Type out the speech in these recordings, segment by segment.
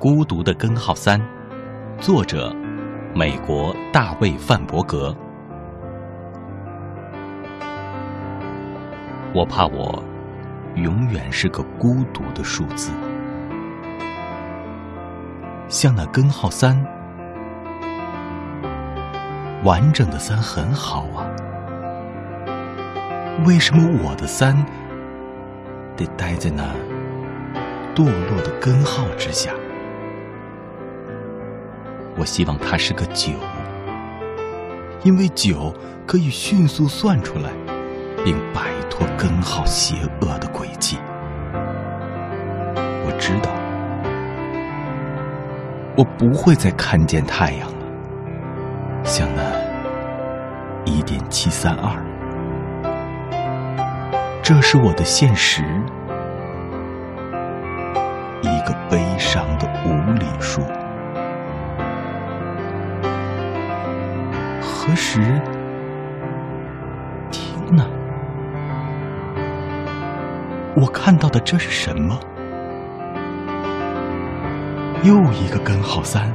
孤独的根号三，作者：美国大卫·范伯格。我怕我永远是个孤独的数字，像那根号三，完整的三很好啊，为什么我的三得待在那堕落的根号之下？我希望它是个九，因为九可以迅速算出来，并摆脱根号邪恶的轨迹。我知道，我不会再看见太阳了，像那一点七三二，这是我的现实，时？听呢？我看到的这是什么？又一个根号三，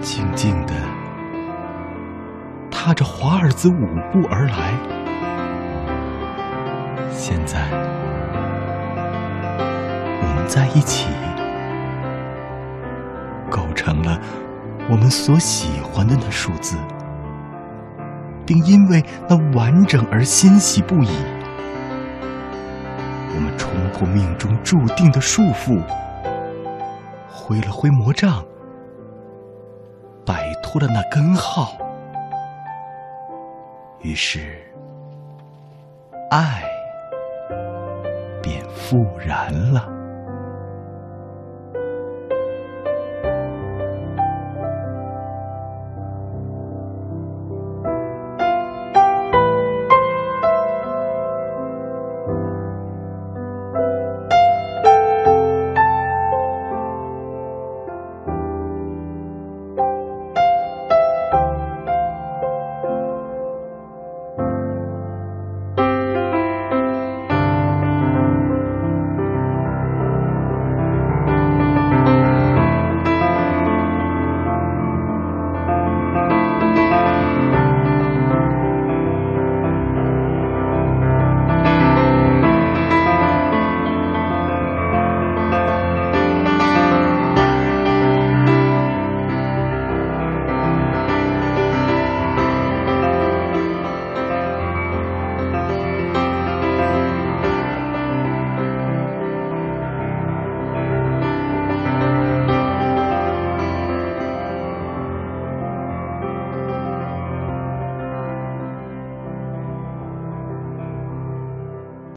静静的踏着华尔兹舞步而来。现在，我们在一起，构成了。我们所喜欢的那数字，并因为那完整而欣喜不已。我们冲破命中注定的束缚，挥了挥魔杖，摆脱了那根号，于是爱便复燃了。